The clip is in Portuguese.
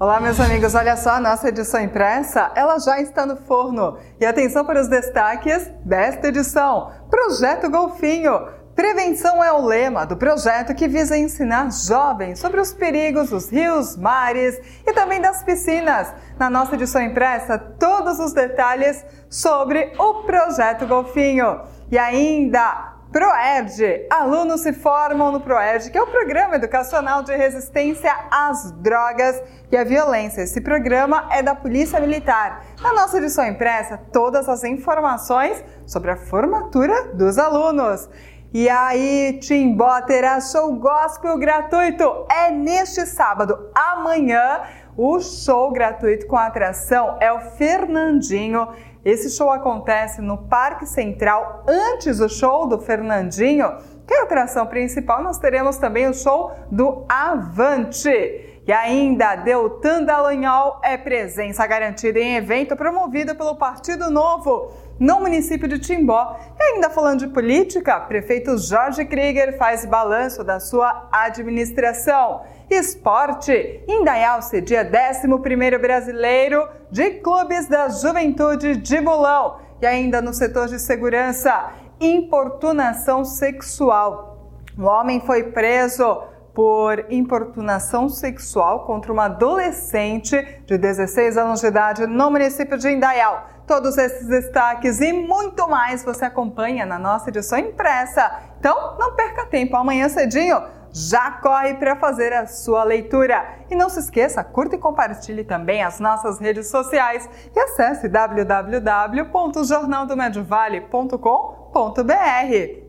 Olá, meus amigos, olha só, a nossa edição impressa, ela já está no forno. E atenção para os destaques desta edição. Projeto Golfinho. Prevenção é o lema do projeto que visa ensinar jovens sobre os perigos dos rios, mares e também das piscinas. Na nossa edição impressa, todos os detalhes sobre o Projeto Golfinho. E ainda ProERD. Alunos se formam no ProERD, que é o Programa Educacional de Resistência às Drogas e à Violência. Esse programa é da Polícia Militar. Na nossa edição impressa, todas as informações sobre a formatura dos alunos. E aí, Timbó terá show gospel gratuito. É neste sábado, amanhã, o show gratuito com atração é o Fernandinho esse show acontece no Parque Central antes do show do Fernandinho, que é a atração principal. Nós teremos também o show do Avante. E ainda, Deltan Dallagnol é presença garantida em evento promovido pelo Partido Novo no município de Timbó. E ainda falando de política, prefeito Jorge Krieger faz balanço da sua administração. Esporte, Indaial cedia 11º Brasileiro de Clubes da Juventude de Bolão. E ainda no setor de segurança, importunação sexual. Um homem foi preso por importunação sexual contra uma adolescente de 16 anos de idade no município de Indaial. Todos esses destaques e muito mais você acompanha na nossa edição impressa. Então, não perca tempo. Amanhã cedinho já corre para fazer a sua leitura. E não se esqueça, curta e compartilhe também as nossas redes sociais e acesse www.jornaldomediovale.com.br.